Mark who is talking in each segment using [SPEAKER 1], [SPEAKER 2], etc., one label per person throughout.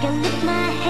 [SPEAKER 1] can lift my hands.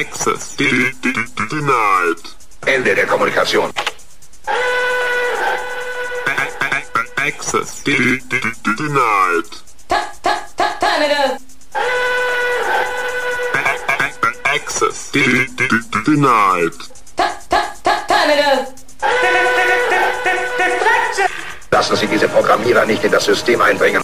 [SPEAKER 2] access denied.
[SPEAKER 3] Ende der Kommunikation.
[SPEAKER 2] Access denied. Access denied.
[SPEAKER 3] Lassen Sie diese Programmierer nicht in das System
[SPEAKER 1] einbringen.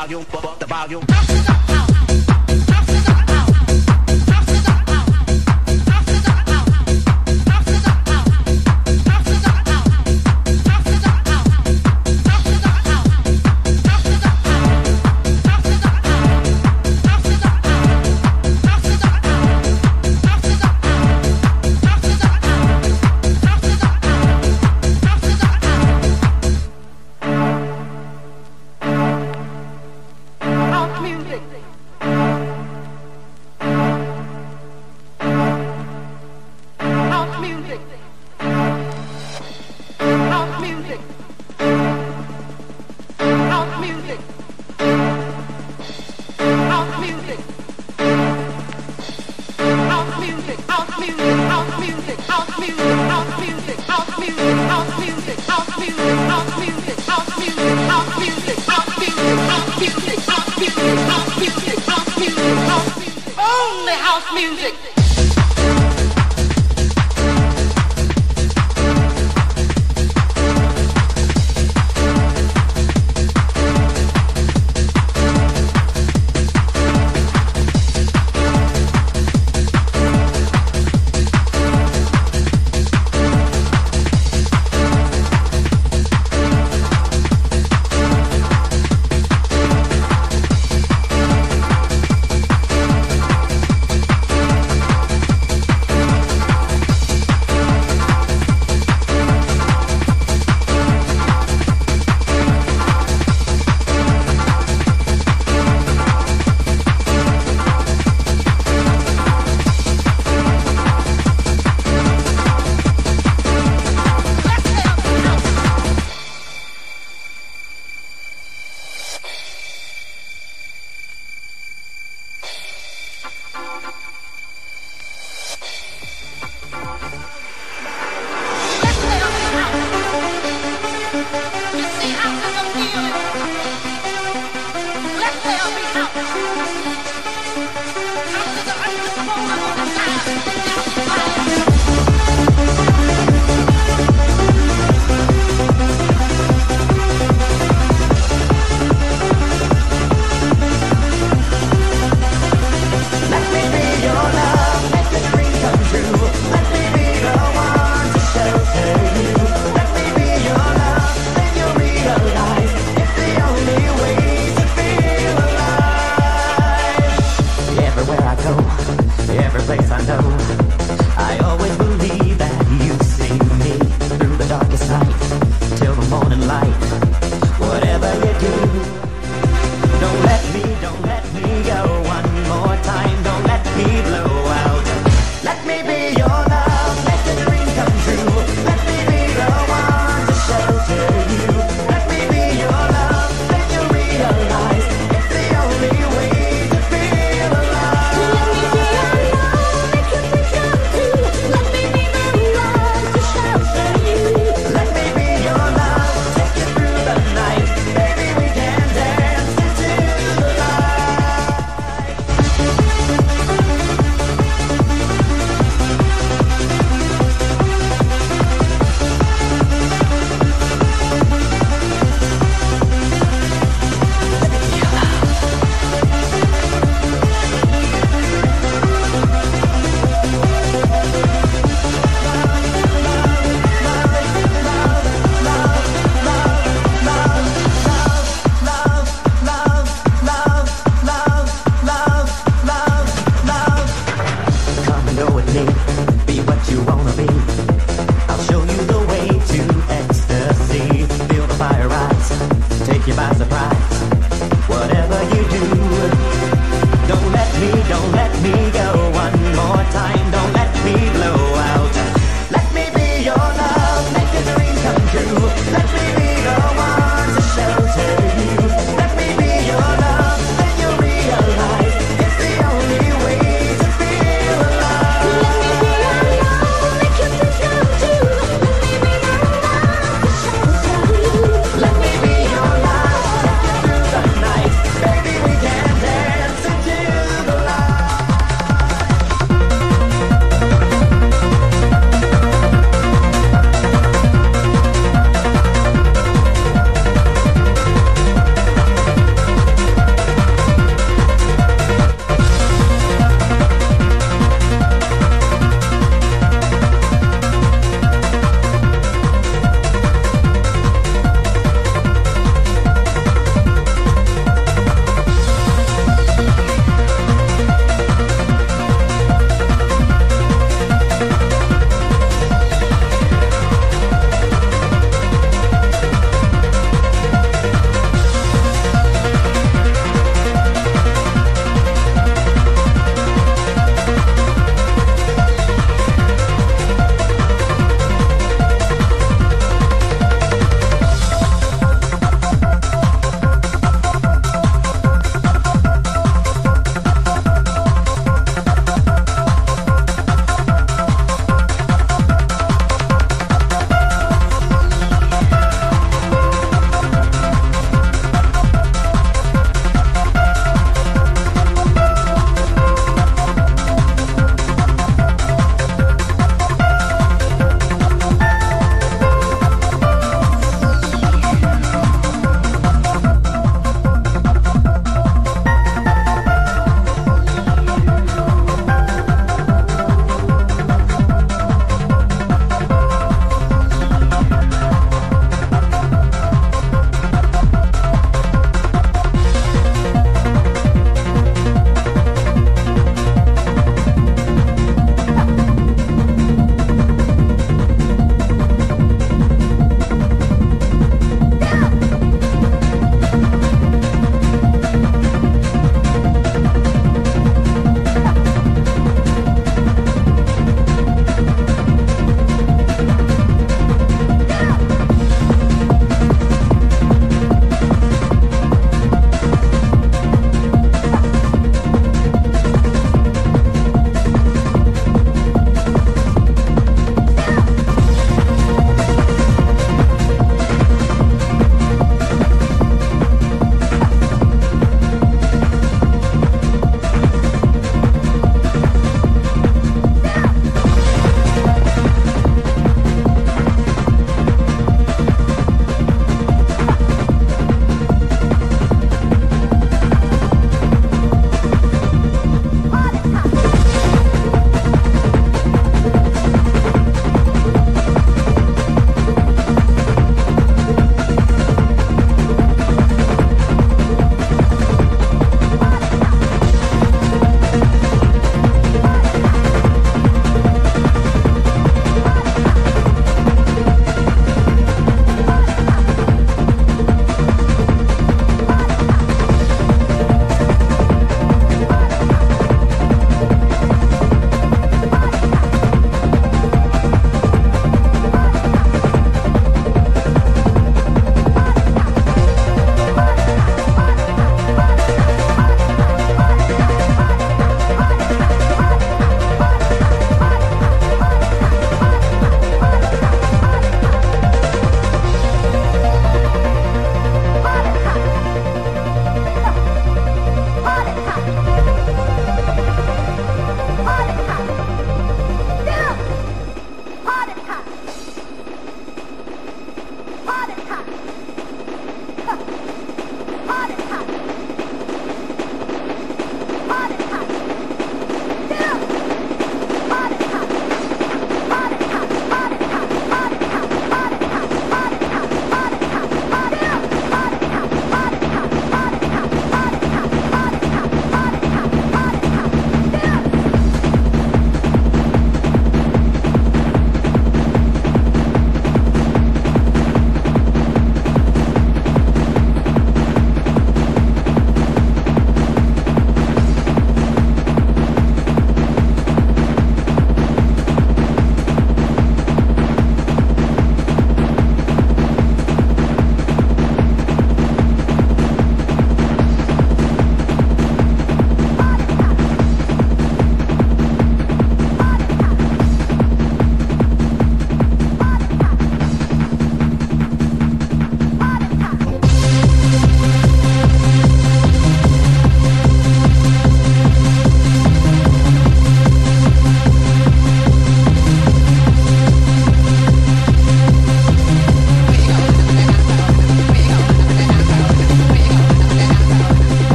[SPEAKER 1] volume, up the volume.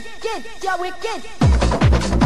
[SPEAKER 1] wicked, you're wicked.